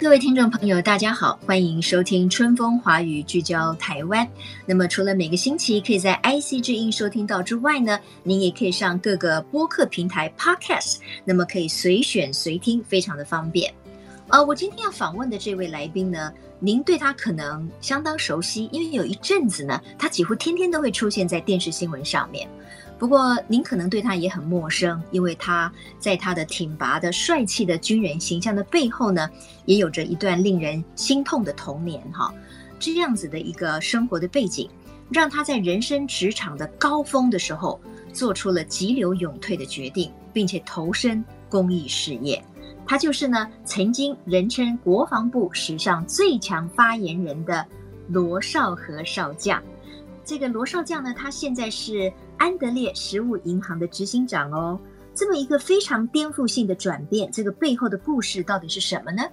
各位听众朋友，大家好，欢迎收听《春风华语》，聚焦台湾。那么，除了每个星期可以在 IC 之音收听到之外呢，您也可以上各个播客平台 Podcast，那么可以随选随听，非常的方便。呃，我今天要访问的这位来宾呢，您对他可能相当熟悉，因为有一阵子呢，他几乎天天都会出现在电视新闻上面。不过，您可能对他也很陌生，因为他在他的挺拔的、帅气的军人形象的背后呢，也有着一段令人心痛的童年。哈，这样子的一个生活的背景，让他在人生职场的高峰的时候，做出了急流勇退的决定，并且投身公益事业。他就是呢，曾经人称国防部史上最强发言人的罗绍和少将。这个罗少将呢，他现在是安德烈食物银行的执行长哦。这么一个非常颠覆性的转变，这个背后的故事到底是什么呢？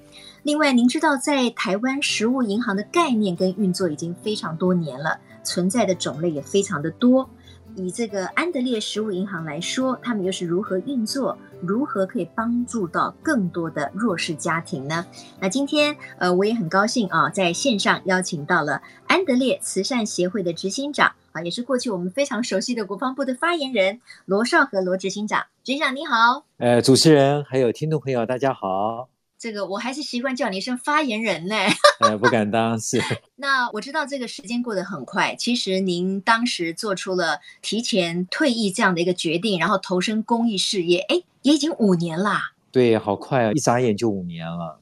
另外，您知道在台湾食物银行的概念跟运作已经非常多年了，存在的种类也非常的多。以这个安德烈食物银行来说，他们又是如何运作？如何可以帮助到更多的弱势家庭呢？那今天，呃，我也很高兴啊，在线上邀请到了安德烈慈善协会的执行长啊，也是过去我们非常熟悉的国防部的发言人罗少和罗执行长。执行长你好，呃，主持人还有听众朋友大家好。这个我还是习惯叫你一声发言人呢。呃，不敢当，是。那我知道这个时间过得很快，其实您当时做出了提前退役这样的一个决定，然后投身公益事业，哎，也已经五年啦。对，好快啊，一眨眼就五年了。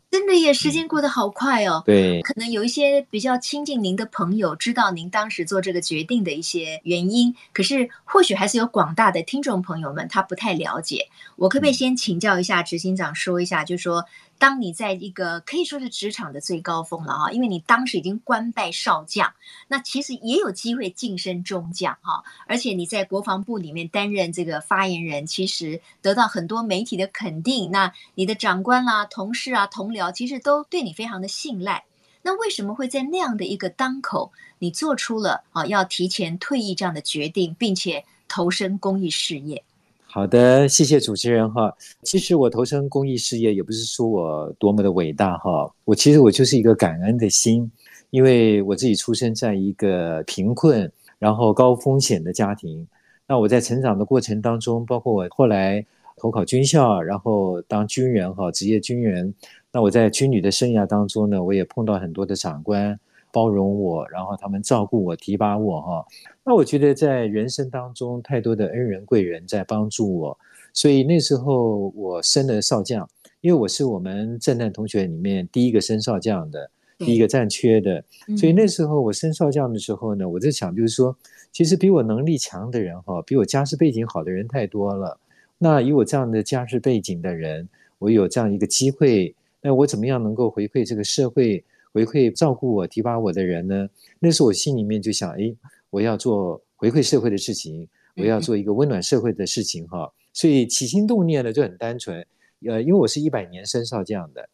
时间过得好快哦。对，可能有一些比较亲近您的朋友知道您当时做这个决定的一些原因，可是或许还是有广大的听众朋友们他不太了解。我可不可以先请教一下执行长，说一下，就是说，当你在一个可以说是职场的最高峰了啊，因为你当时已经官拜少将，那其实也有机会晋升中将哈，而且你在国防部里面担任这个发言人，其实得到很多媒体的肯定。那你的长官啦、同事啊、同僚，其实都对你非常的信赖。那为什么会在那样的一个当口，你做出了啊要提前退役这样的决定，并且投身公益事业？好的，谢谢主持人哈。其实我投身公益事业，也不是说我多么的伟大哈。我其实我就是一个感恩的心，因为我自己出生在一个贫困然后高风险的家庭。那我在成长的过程当中，包括我后来投考军校，然后当军人哈，职业军人。那我在军旅的生涯当中呢，我也碰到很多的长官。包容我，然后他们照顾我、提拔我，哈。那我觉得在人生当中，太多的恩人贵人在帮助我，所以那时候我升了少将，因为我是我们政战同学里面第一个升少将的，第一个战缺的，所以那时候我升少将的时候呢，我在想，就是说，其实比我能力强的人，哈，比我家世背景好的人太多了。那以我这样的家世背景的人，我有这样一个机会，那我怎么样能够回馈这个社会？回馈照顾我、提拔我的人呢？那时候我心里面就想：哎，我要做回馈社会的事情，我要做一个温暖社会的事情，哈。所以起心动念呢就很单纯。呃，因为我是一百年升少将的，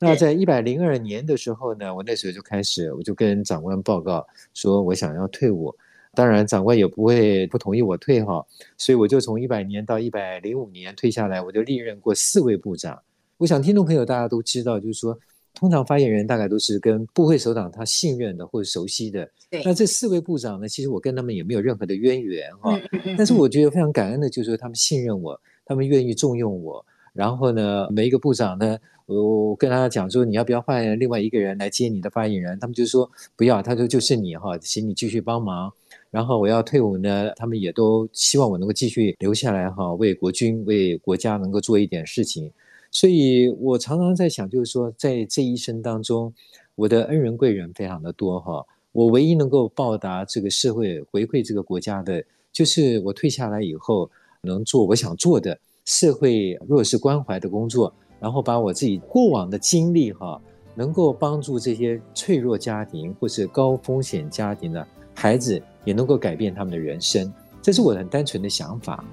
那在一百零二年的时候呢，我那时候就开始，我就跟长官报告说我想要退伍。当然，长官也不会不同意我退哈。所以我就从一百年到一百零五年退下来，我就历任过四位部长。我想听众朋友大家都知道，就是说。通常发言人大概都是跟部会首长他信任的或者熟悉的。对。那这四位部长呢，其实我跟他们也没有任何的渊源哈。但是我觉得非常感恩的，就是说他们信任我，他们愿意重用我。然后呢，每一个部长呢，我跟他讲说，你要不要换另外一个人来接你的发言人？他们就说不要，他说就是你哈，请你继续帮忙。然后我要退伍呢，他们也都希望我能够继续留下来哈，为国军、为国家能够做一点事情。所以我常常在想，就是说，在这一生当中，我的恩人贵人非常的多哈。我唯一能够报答这个社会、回馈这个国家的，就是我退下来以后能做我想做的社会弱势关怀的工作，然后把我自己过往的经历哈，能够帮助这些脆弱家庭或是高风险家庭的孩子，也能够改变他们的人生。这是我很单纯的想法。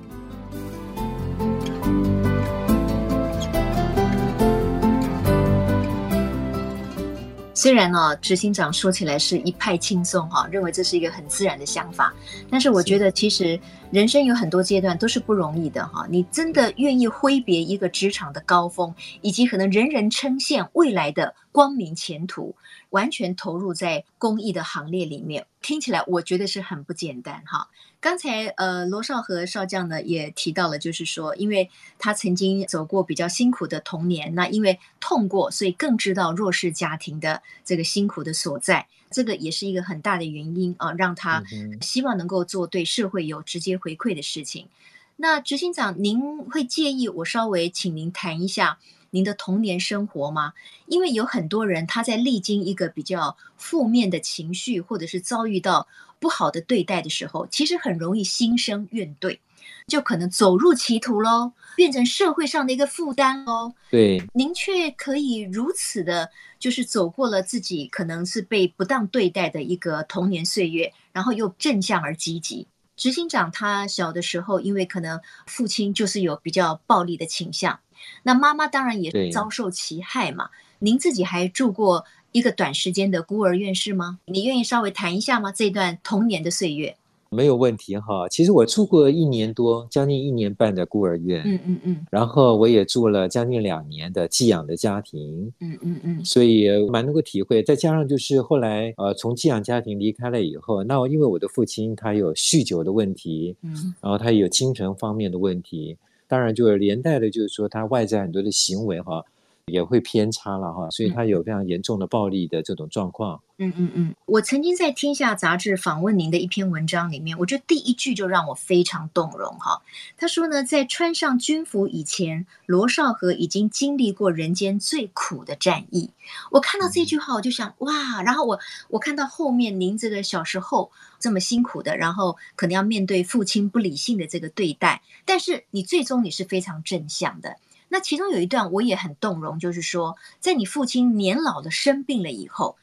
虽然呢、哦，执行长说起来是一派轻松哈，认为这是一个很自然的想法，但是我觉得其实人生有很多阶段都是不容易的哈。你真的愿意挥别一个职场的高峰，以及可能人人称羡未来的光明前途，完全投入在公益的行列里面，听起来我觉得是很不简单哈。刚才呃，罗少和少将呢也提到了，就是说，因为他曾经走过比较辛苦的童年，那因为痛过，所以更知道弱势家庭的这个辛苦的所在，这个也是一个很大的原因啊，让他希望能够做对社会有直接回馈的事情。那执行长，您会介意我稍微请您谈一下您的童年生活吗？因为有很多人他在历经一个比较负面的情绪，或者是遭遇到。不好的对待的时候，其实很容易心生怨怼，就可能走入歧途喽，变成社会上的一个负担哦。对，您却可以如此的，就是走过了自己可能是被不当对待的一个童年岁月，然后又正向而积极。执行长他小的时候，因为可能父亲就是有比较暴力的倾向，那妈妈当然也遭受其害嘛。您自己还住过一个短时间的孤儿院是吗？你愿意稍微谈一下吗？这段童年的岁月。没有问题哈。其实我住过一年多，将近一年半的孤儿院。嗯嗯嗯。然后我也住了将近两年的寄养的家庭。嗯嗯嗯。所以蛮能够体会。再加上就是后来呃从寄养家庭离开了以后，那因为我的父亲他有酗酒的问题，嗯，然后他有精神方面的问题，当然就是连带的就是说他外在很多的行为哈。也会偏差了哈，所以他有非常严重的暴力的这种状况。嗯嗯嗯，我曾经在《天下》杂志访问您的一篇文章里面，我觉得第一句就让我非常动容哈。他说呢，在穿上军服以前，罗少河已经经历过人间最苦的战役。我看到这句话，我就想哇，然后我我看到后面您这个小时候这么辛苦的，然后可能要面对父亲不理性的这个对待，但是你最终你是非常正向的。那其中有一段我也很动容，就是说，在你父亲年老的生病了以后，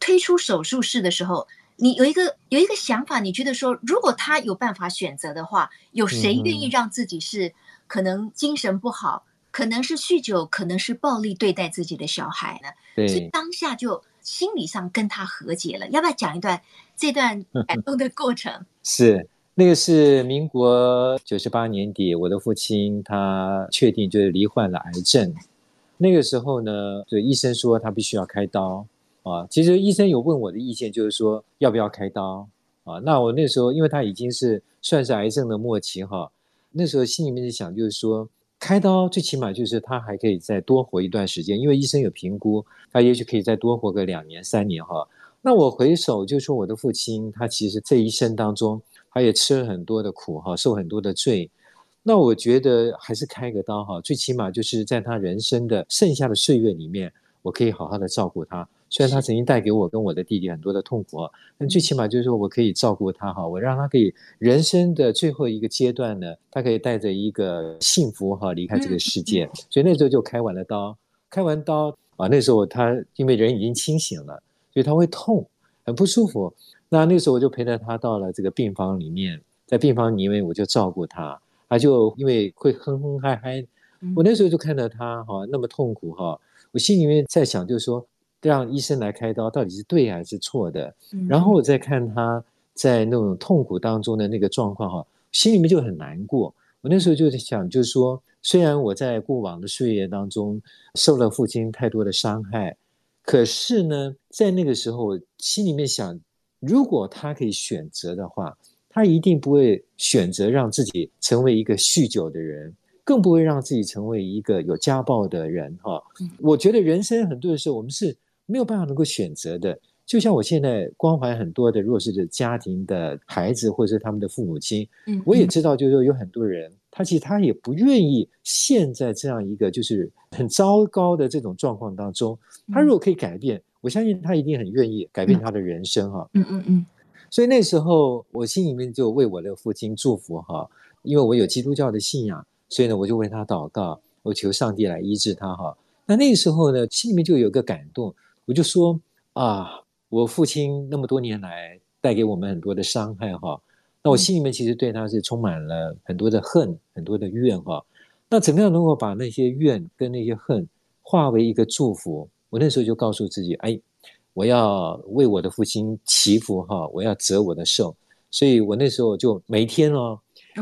推出手术室的时候，你有一个有一个想法，你觉得说，如果他有办法选择的话，有谁愿意让自己是可能精神不好，可能是酗酒，可能是暴力对待自己的小孩呢？对，所以当下就心理上跟他和解了。要不要讲一段这段感动的过程？是。那个是民国九十八年底，我的父亲他确定就是罹患了癌症。那个时候呢，就医生说他必须要开刀啊。其实医生有问我的意见，就是说要不要开刀啊？那我那时候因为他已经是算是癌症的末期哈，那时候心里面就想，就是说开刀最起码就是他还可以再多活一段时间，因为医生有评估，他也许可以再多活个两年三年哈。那我回首就说我的父亲，他其实这一生当中。他也吃了很多的苦哈，受很多的罪。那我觉得还是开个刀哈，最起码就是在他人生的剩下的岁月里面，我可以好好的照顾他。虽然他曾经带给我跟我的弟弟很多的痛苦，但最起码就是说我可以照顾他哈，我让他可以人生的最后一个阶段呢，他可以带着一个幸福哈离开这个世界。所以那时候就开完了刀，开完刀啊，那时候他因为人已经清醒了，所以他会痛，很不舒服。那那个时候我就陪着他到了这个病房里面，在病房里面我就照顾他，他就因为会哼哼嗨嗨，我那时候就看到他哈那么痛苦哈，我心里面在想就是说，让医生来开刀到底是对还是错的？然后我再看他在那种痛苦当中的那个状况哈，心里面就很难过。我那时候就在想就是说，虽然我在过往的岁月当中受了父亲太多的伤害，可是呢，在那个时候我心里面想。如果他可以选择的话，他一定不会选择让自己成为一个酗酒的人，更不会让自己成为一个有家暴的人。哈，我觉得人生很多的时候，我们是没有办法能够选择的。就像我现在关怀很多的弱势的家庭的孩子，或者是他们的父母亲，我也知道，就是说有很多人，他其实他也不愿意陷在这样一个就是很糟糕的这种状况当中。他如果可以改变。我相信他一定很愿意改变他的人生哈。嗯嗯嗯。所以那时候我心里面就为我的父亲祝福哈，因为我有基督教的信仰，所以呢我就为他祷告，我求上帝来医治他哈。那那个时候呢，心里面就有个感动，我就说啊，我父亲那么多年来带给我们很多的伤害哈，那我心里面其实对他是充满了很多的恨，很多的怨哈。那怎么样能够把那些怨跟那些恨化为一个祝福？我那时候就告诉自己，哎，我要为我的父亲祈福哈，我要折我的寿。所以我那时候就每天哦，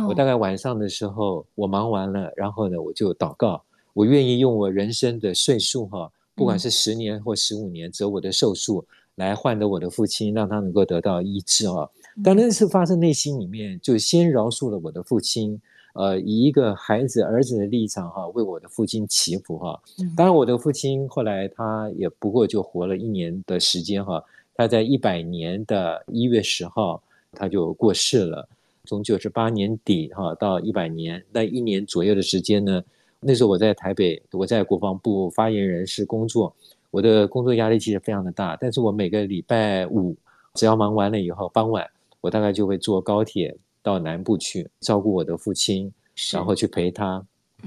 我大概晚上的时候我忙完了，然后呢我就祷告，我愿意用我人生的岁数哈，不管是十年或十五年折我的寿数来换得我的父亲，让他能够得到医治啊。但那次发自内心里面就先饶恕了我的父亲。呃，以一个孩子、儿子的立场哈，为我的父亲祈福哈。当然，我的父亲后来他也不过就活了一年的时间哈。他在一百年的一月十号他就过世了。从九十八年底哈到一百年那一年左右的时间呢，那时候我在台北，我在国防部发言人室工作，我的工作压力其实非常的大。但是我每个礼拜五只要忙完了以后，傍晚我大概就会坐高铁。到南部去照顾我的父亲，然后去陪他，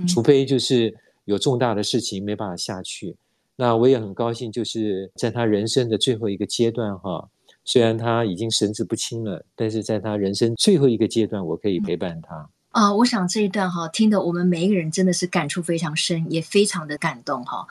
除非就是有重大的事情没办法下去。那我也很高兴，就是在他人生的最后一个阶段哈，虽然他已经神志不清了，但是在他人生最后一个阶段，我可以陪伴他。啊，我想这一段哈，听得我们每一个人真的是感触非常深，也非常的感动哈。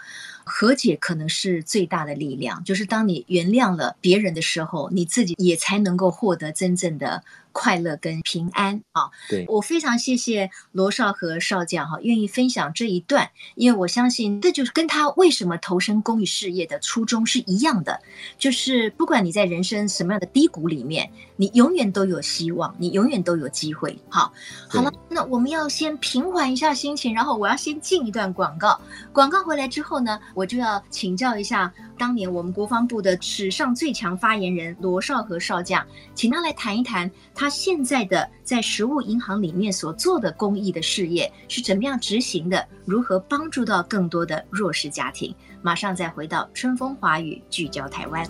和解可能是最大的力量，就是当你原谅了别人的时候，你自己也才能够获得真正的。快乐跟平安啊！对，我非常谢谢罗少和少将哈，愿意分享这一段，因为我相信这就是跟他为什么投身公益事业的初衷是一样的，就是不管你在人生什么样的低谷里面，你永远都有希望，你永远都有机会。好，好了，那我们要先平缓一下心情，然后我要先进一段广告，广告回来之后呢，我就要请教一下当年我们国防部的史上最强发言人罗少和少将，请他来谈一谈他。他现在的在食物银行里面所做的公益的事业是怎么样执行的？如何帮助到更多的弱势家庭？马上再回到春风华语，聚焦台湾。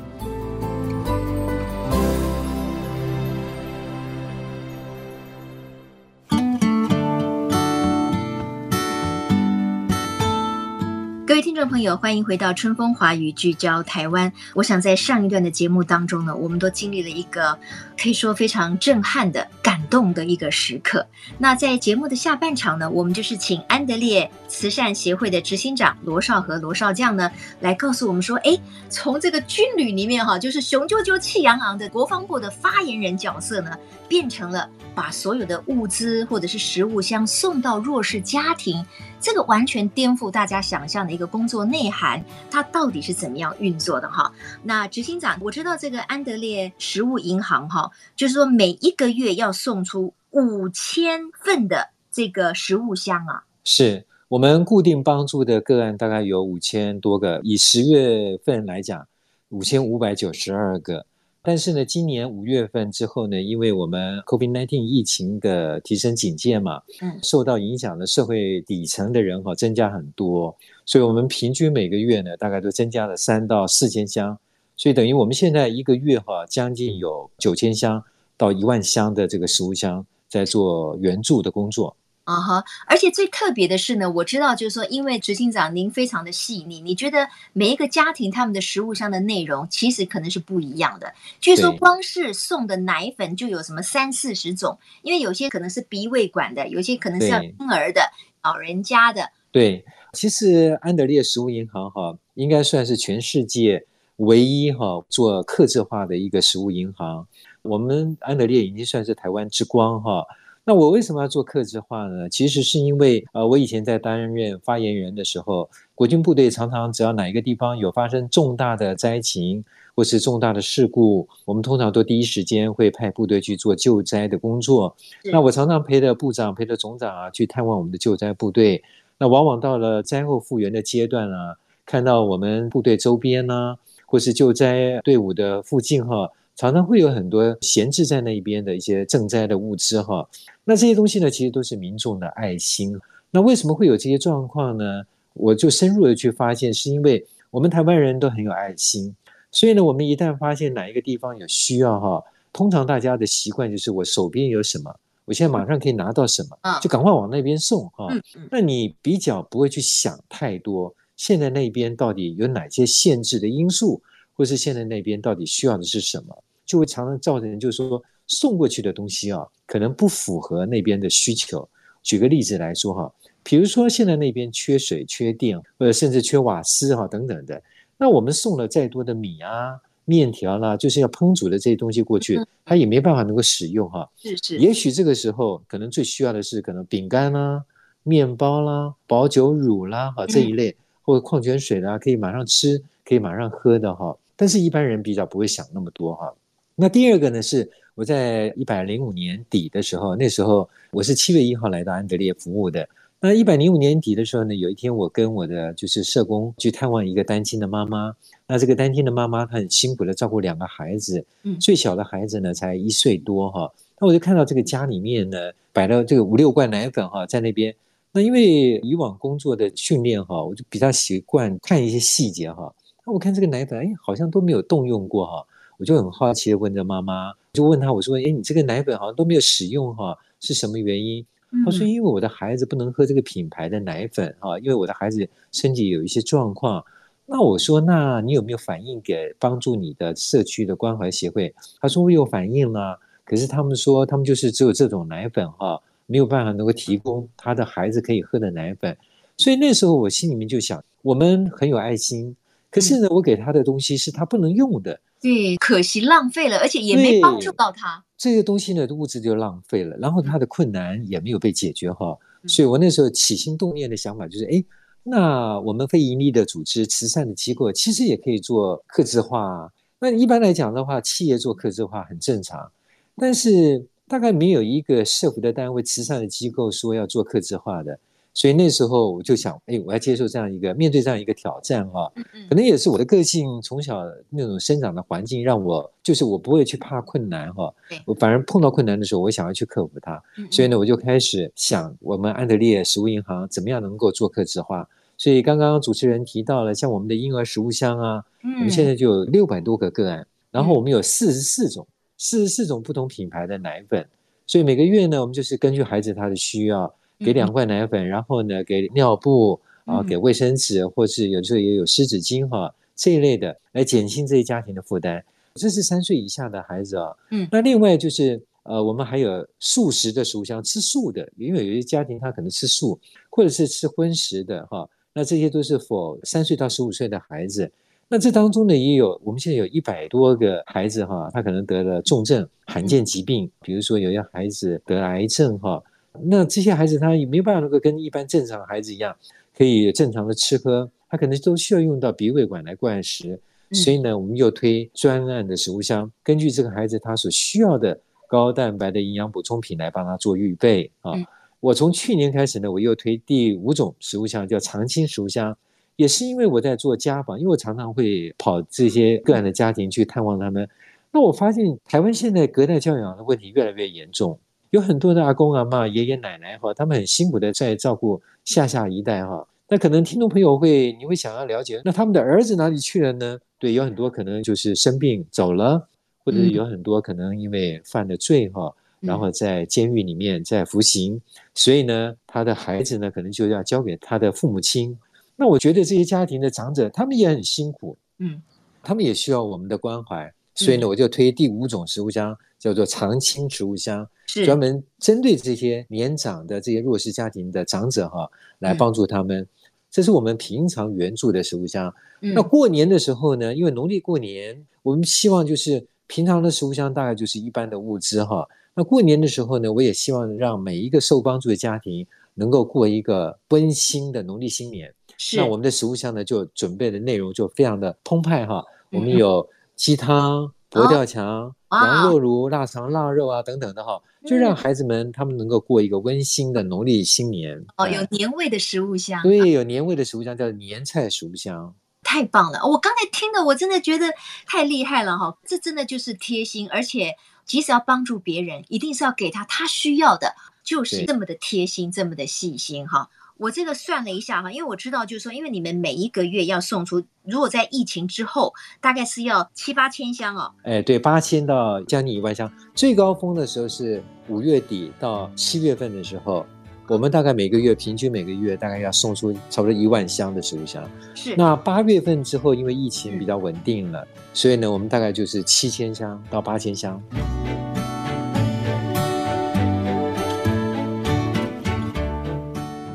各位听众朋友，欢迎回到春风华语，聚焦台湾。我想在上一段的节目当中呢，我们都经历了一个可以说非常震撼的、感动的一个时刻。那在节目的下半场呢，我们就是请安德烈慈善协会的执行长罗绍和罗少将呢，来告诉我们说：哎，从这个军旅里面哈，就是雄赳赳、气昂昂的国防部的发言人角色呢，变成了把所有的物资或者是食物箱送到弱势家庭。这个完全颠覆大家想象的一个工作内涵，它到底是怎么样运作的哈？那执行长，我知道这个安德烈食物银行哈，就是说每一个月要送出五千份的这个食物箱啊。是我们固定帮助的个案大概有五千多个，以十月份来讲，五千五百九十二个。但是呢，今年五月份之后呢，因为我们 COVID-19 疫情的提升警戒嘛，嗯，受到影响的社会底层的人哈增加很多，所以我们平均每个月呢，大概都增加了三到四千箱，所以等于我们现在一个月哈，将近有九千箱到一万箱的这个食物箱在做援助的工作。啊哈！而且最特别的是呢，我知道就是说，因为执行长您非常的细腻，你觉得每一个家庭他们的食物箱的内容其实可能是不一样的。据说光是送的奶粉就有什么三四十种，因为有些可能是鼻胃管的，有些可能是要婴儿的、老人家的。对，其实安德烈食物银行哈，应该算是全世界唯一哈做客制化的一个食物银行。我们安德烈已经算是台湾之光哈。那我为什么要做客制化呢？其实是因为，呃，我以前在担任发言人的时候，国军部队常常只要哪一个地方有发生重大的灾情或是重大的事故，我们通常都第一时间会派部队去做救灾的工作。那我常常陪着部长、陪着总长啊去探望我们的救灾部队。那往往到了灾后复原的阶段啊，看到我们部队周边呢、或是救灾队伍的附近哈、常常会有很多闲置在那一边的一些赈灾的物资哈，那这些东西呢，其实都是民众的爱心。那为什么会有这些状况呢？我就深入的去发现，是因为我们台湾人都很有爱心，所以呢，我们一旦发现哪一个地方有需要哈，通常大家的习惯就是我手边有什么，我现在马上可以拿到什么，就赶快往那边送哈。那你比较不会去想太多，现在那边到底有哪些限制的因素，或是现在那边到底需要的是什么，就会常常造成就是说送过去的东西啊，可能不符合那边的需求。举个例子来说哈，比如说现在那边缺水、缺电，或者甚至缺瓦斯哈等等的。那我们送了再多的米啊、面条啦，就是要烹煮的这些东西过去，它也没办法能够使用哈。是是。也许这个时候可能最需要的是可能饼干啦、面包啦、保酒乳啦哈这一类，或者矿泉水啦，可以马上吃、可以马上喝的哈。但是一般人比较不会想那么多哈。那第二个呢，是我在一百零五年底的时候，那时候我是七月一号来到安德烈服务的。那一百零五年底的时候呢，有一天我跟我的就是社工去探望一个单亲的妈妈。那这个单亲的妈妈她很辛苦的照顾两个孩子，嗯，最小的孩子呢才一岁多哈。那我就看到这个家里面呢摆了这个五六罐奶粉哈在那边。那因为以往工作的训练哈，我就比较习惯看一些细节哈。那我看这个奶粉，哎，好像都没有动用过哈。我就很好奇的问着妈妈，就问她我说，哎，你这个奶粉好像都没有使用哈，是什么原因？他说：“因为我的孩子不能喝这个品牌的奶粉哈，因为我的孩子身体有一些状况。那我说，那你有没有反映给帮助你的社区的关怀协会？他说我有反映了，可是他们说他们就是只有这种奶粉哈，没有办法能够提供他的孩子可以喝的奶粉。所以那时候我心里面就想，我们很有爱心，可是呢，我给他的东西是他不能用的。”对，可惜浪费了，而且也没帮助到他。这些东西呢，物质就浪费了，然后他的困难也没有被解决哈。所以我那时候起心动念的想法就是，哎，那我们非盈利的组织、慈善的机构，其实也可以做客制化。那一般来讲的话，企业做客制化很正常，但是大概没有一个社福的单位、慈善的机构说要做客制化的。所以那时候我就想，哎，我要接受这样一个面对这样一个挑战哈，可能也是我的个性从小那种生长的环境让我就是我不会去怕困难哈，我反而碰到困难的时候，我想要去克服它。所以呢，我就开始想我们安德烈食物银行怎么样能够做客制化。所以刚刚主持人提到了像我们的婴儿食物箱啊，我们现在就有六百多个个案，然后我们有四十四种四十四种不同品牌的奶粉，所以每个月呢，我们就是根据孩子他的需要。给两罐奶粉，然后呢，给尿布啊，给卫生纸，或是有时候也有湿纸巾哈，这一类的来减轻这些家庭的负担。这是三岁以下的孩子啊。嗯，那另外就是呃，我们还有素食的食物箱，吃素的，因为有些家庭他可能吃素，或者是吃荤食的哈。那这些都是 for 三岁到十五岁的孩子。那这当中呢，也有我们现在有一百多个孩子哈，他可能得了重症、罕见疾病，比如说有些孩子得癌症哈。那这些孩子他也没有办法能够跟一般正常的孩子一样，可以正常的吃喝，他可能都需要用到鼻胃管来灌食。所以呢，我们又推专案的食物箱，根据这个孩子他所需要的高蛋白的营养补充品来帮他做预备啊。我从去年开始呢，我又推第五种食物箱，叫常青食物箱，也是因为我在做家访，因为我常常会跑这些个案的家庭去探望他们。那我发现台湾现在隔代教养的问题越来越严重。有很多的阿公阿妈、爷爷奶奶哈，他们很辛苦的在照顾下下一代哈。那可能听众朋友会，你会想要了解，那他们的儿子哪里去了呢？对，有很多可能就是生病走了，或者有很多可能因为犯了罪哈，然后在监狱里面在服刑，所以呢，他的孩子呢可能就要交给他的父母亲。那我觉得这些家庭的长者，他们也很辛苦，嗯，他们也需要我们的关怀。所以呢，我就推第五种食物箱，叫做常青食物箱，是专门针对这些年长的这些弱势家庭的长者哈，来帮助他们。这是我们平常援助的食物箱。那过年的时候呢，因为农历过年，我们希望就是平常的食物箱大概就是一般的物资哈。那过年的时候呢，我也希望让每一个受帮助的家庭能够过一个温馨的农历新年。是。那我们的食物箱呢，就准备的内容就非常的澎湃哈。我们有。鸡汤、佛跳墙、哦、羊肉炉、腊肠、腊肉啊等等的哈，就让孩子们他们能够过一个温馨的农历新年。哦，有年味的食物箱。对，有年味的食物箱叫年菜食物箱。太棒了！我刚才听的，我真的觉得太厉害了哈！这真的就是贴心，而且即使要帮助别人，一定是要给他他需要的，就是这么的贴心，这么的细心哈。我这个算了一下哈，因为我知道，就是说，因为你们每一个月要送出，如果在疫情之后，大概是要七八千箱哦。哎，对，八千到将近一万箱，最高峰的时候是五月底到七月份的时候，我们大概每个月平均每个月大概要送出差不多一万箱的食物箱。是。那八月份之后，因为疫情比较稳定了，所以呢，我们大概就是七千箱到八千箱。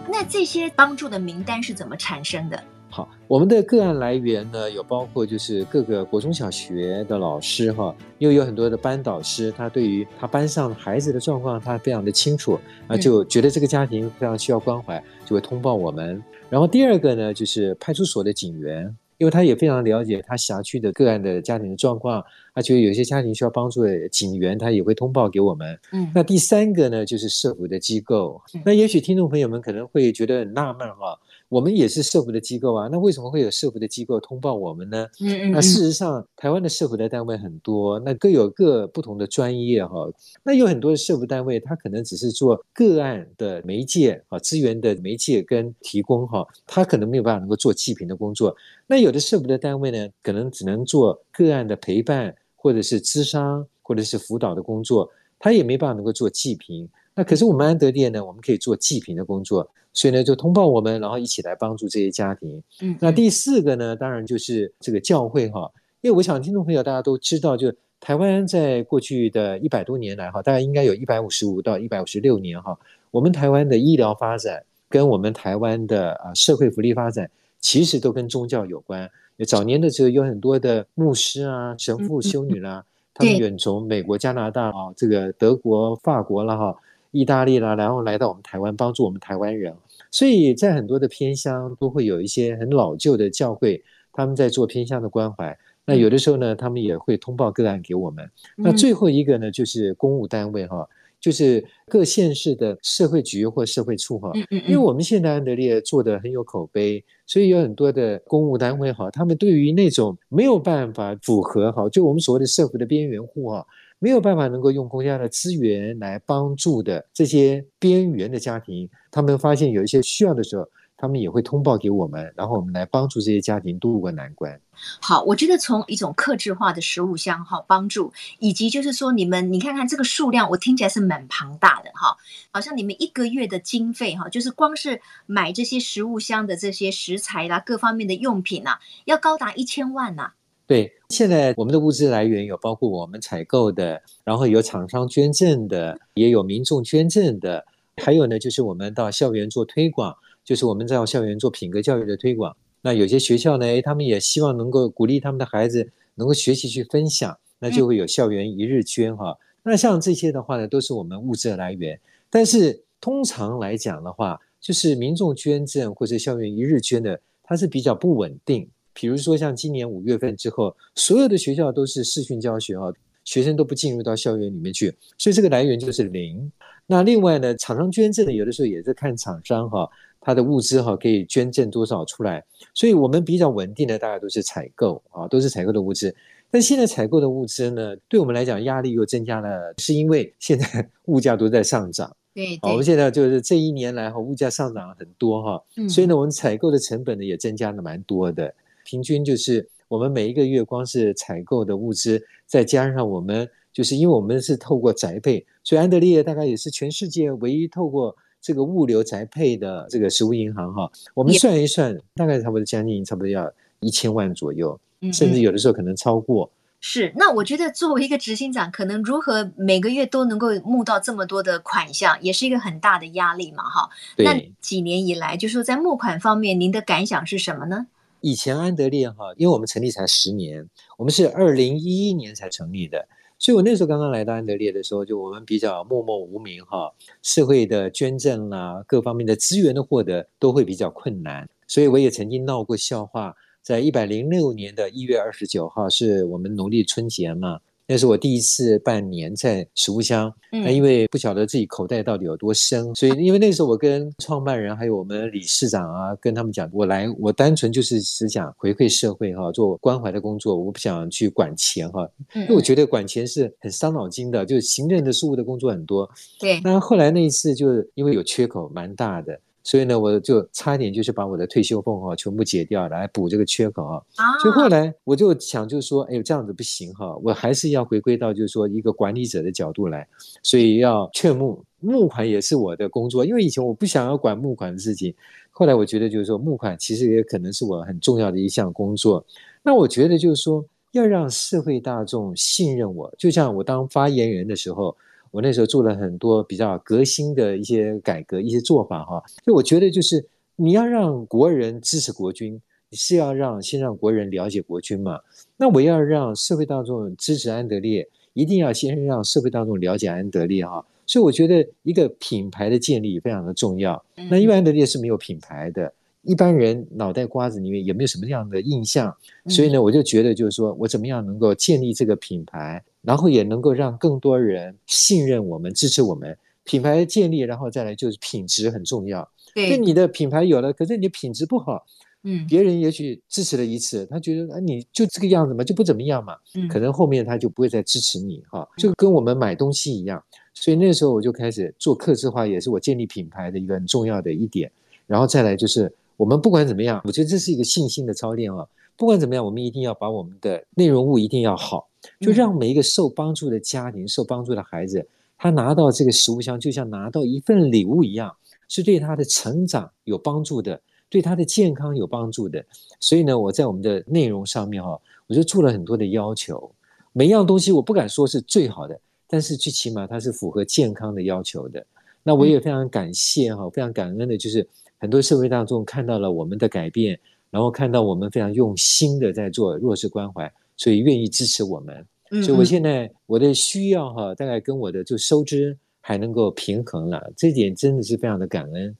那这些帮助的名单是怎么产生的？好，我们的个案来源呢，有包括就是各个国中小学的老师哈，因为有很多的班导师，他对于他班上孩子的状况，他非常的清楚，啊，就觉得这个家庭非常需要关怀，就会通报我们。然后第二个呢，就是派出所的警员。因为他也非常了解他辖区的个案的家庭的状况，他觉得有些家庭需要帮助的警员，他也会通报给我们。嗯，那第三个呢，就是社福的机构。那也许听众朋友们可能会觉得很纳闷哈。我们也是社福的机构啊，那为什么会有社福的机构通报我们呢？嗯嗯，嗯。那事实上，台湾的社福的单位很多，那各有各不同的专业哈。那有很多的社福单位，他可能只是做个案的媒介啊，资源的媒介跟提供哈，他可能没有办法能够做济贫的工作。那有的社福的单位呢，可能只能做个案的陪伴，或者是咨商，或者是辅导的工作，他也没办法能够做济贫。那可是我们安德烈呢，我们可以做济贫的工作。所以呢，就通报我们，然后一起来帮助这些家庭。嗯，那第四个呢，当然就是这个教会哈，因为我想听众朋友大家都知道，就台湾在过去的一百多年来哈，大概应该有一百五十五到一百五十六年哈，我们台湾的医疗发展跟我们台湾的啊社会福利发展，其实都跟宗教有关。早年的时候有很多的牧师啊、神父、修女啦，他们远从美国、加拿大啊、这个德国、法国了哈。意大利啦，然后来到我们台湾，帮助我们台湾人，所以在很多的偏乡都会有一些很老旧的教会，他们在做偏乡的关怀。那有的时候呢，他们也会通报个案给我们。那最后一个呢，就是公务单位哈，就是各县市的社会局或社会处哈。因为我们现在安德烈做的很有口碑，所以有很多的公务单位哈，他们对于那种没有办法符合哈，就我们所谓的社会的边缘户哈。没有办法能够用公家的资源来帮助的这些边缘的家庭，他们发现有一些需要的时候，他们也会通报给我们，然后我们来帮助这些家庭度过难关。好，我觉得从一种克制化的食物箱哈帮助，以及就是说你们你看看这个数量，我听起来是蛮庞大的哈，好像你们一个月的经费哈，就是光是买这些食物箱的这些食材啦，各方面的用品呐，要高达一千万呐。对，现在我们的物资来源有包括我们采购的，然后有厂商捐赠的，也有民众捐赠的，还有呢，就是我们到校园做推广，就是我们在校园做品格教育的推广。那有些学校呢，他们也希望能够鼓励他们的孩子能够学习去分享，那就会有校园一日捐哈。那像这些的话呢，都是我们物资的来源。但是通常来讲的话，就是民众捐赠或者校园一日捐的，它是比较不稳定。比如说，像今年五月份之后，所有的学校都是视讯教学啊，学生都不进入到校园里面去，所以这个来源就是零。那另外呢，厂商捐赠的有的时候也是看厂商哈，他的物资哈可以捐赠多少出来，所以我们比较稳定的大概都是采购啊，都是采购的物资。但现在采购的物资呢，对我们来讲压力又增加了，是因为现在 物价都在上涨。对，好，我们现在就是这一年来哈，物价上涨了很多哈，所以呢，我们采购的成本呢也增加了蛮多的。平均就是我们每一个月光是采购的物资，再加上我们就是因为我们是透过宅配，所以安德烈大概也是全世界唯一透过这个物流宅配的这个食物银行哈。我们算一算，大概差不多将近差不多要一千万左右，甚至有的时候可能超过。是，那我觉得作为一个执行长，可能如何每个月都能够募到这么多的款项，也是一个很大的压力嘛，哈。那几年以来，就是说在募款方面，您的感想是什么呢？以前安德烈哈，因为我们成立才十年，我们是二零一一年才成立的，所以我那时候刚刚来到安德烈的时候，就我们比较默默无名哈，社会的捐赠啦，各方面的资源的获得都会比较困难，所以我也曾经闹过笑话，在一百零六年的一月二十九号是我们农历春节嘛。那是我第一次半年在食物箱，那因为不晓得自己口袋到底有多深，所以因为那时候我跟创办人还有我们理事长啊，跟他们讲，我来我单纯就是只想回馈社会哈，做关怀的工作，我不想去管钱哈，因为我觉得管钱是很伤脑筋的，就是行政的事务的工作很多。对，那后来那一次就因为有缺口蛮大的，所以呢，我就差一点就是把我的退休俸哈全部解掉来补这个缺口啊。所以后来我就想，就是说，哎呦，这样子不行哈，我还是要回归到就是说一个管理者的角度来，所以要劝募募款也是我的工作，因为以前我不想要管募款的事情，后来我觉得就是说募款其实也可能是我很重要的一项工作。那我觉得就是说要让社会大众信任我，就像我当发言人的时候。我那时候做了很多比较革新的一些改革、一些做法哈，所以我觉得就是你要让国人支持国军，你是要让先让国人了解国军嘛。那我要让社会大众支持安德烈，一定要先让社会大众了解安德烈哈。所以我觉得一个品牌的建立非常的重要。那因为安德烈是没有品牌的，一般人脑袋瓜子里面也没有什么样的印象，所以呢，我就觉得就是说我怎么样能够建立这个品牌。然后也能够让更多人信任我们、支持我们。品牌建立，然后再来就是品质很重要。对，就你的品牌有了，可是你的品质不好，嗯，别人也许支持了一次，他觉得啊，你就这个样子嘛，就不怎么样嘛，嗯，可能后面他就不会再支持你哈。就跟我们买东西一样，所以那时候我就开始做客制化，也是我建立品牌的一个很重要的一点。然后再来就是，我们不管怎么样，我觉得这是一个信心的操练啊。不管怎么样，我们一定要把我们的内容物一定要好。就让每一个受帮助的家庭、受帮助的孩子，他拿到这个食物箱，就像拿到一份礼物一样，是对他的成长有帮助的，对他的健康有帮助的。所以呢，我在我们的内容上面哈，我就做了很多的要求。每一样东西我不敢说是最好的，但是最起码它是符合健康的要求的。那我也非常感谢哈，非常感恩的就是很多社会大众看到了我们的改变，然后看到我们非常用心的在做弱势关怀。所以愿意支持我们，所以我现在我的需要哈，大概跟我的就收支还能够平衡了，这点真的是非常的感恩。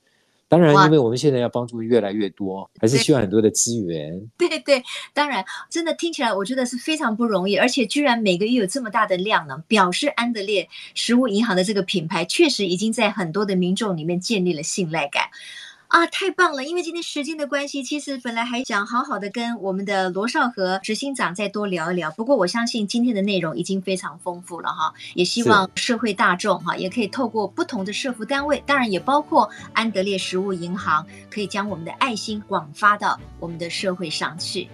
当然，因为我们现在要帮助越来越多，还是需要很多的资源。对对，对，当然，真的听起来我觉得是非常不容易，而且居然每个月有这么大的量呢，表示安德烈食物银行的这个品牌确实已经在很多的民众里面建立了信赖感。啊，太棒了！因为今天时间的关系，其实本来还想好好的跟我们的罗少和执行长再多聊一聊。不过我相信今天的内容已经非常丰富了哈，也希望社会大众哈也可以透过不同的社服单位，当然也包括安德烈食物银行，可以将我们的爱心广发到我们的社会上去。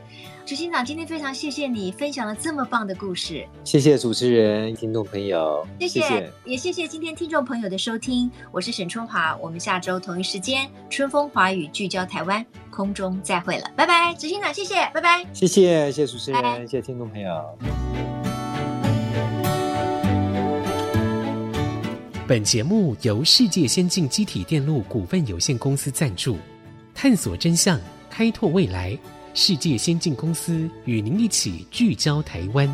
执行长，今天非常谢谢你分享了这么棒的故事。谢谢主持人、听众朋友，谢谢，谢谢也谢谢今天听众朋友的收听。我是沈春华，我们下周同一时间，春风华语聚焦台湾，空中再会了，拜拜。执行长，谢谢，拜拜。谢谢，谢谢主持人，谢谢听众朋友。本节目由世界先进机体电路股份有限公司赞助，探索真相，开拓未来。世界先进公司与您一起聚焦台湾。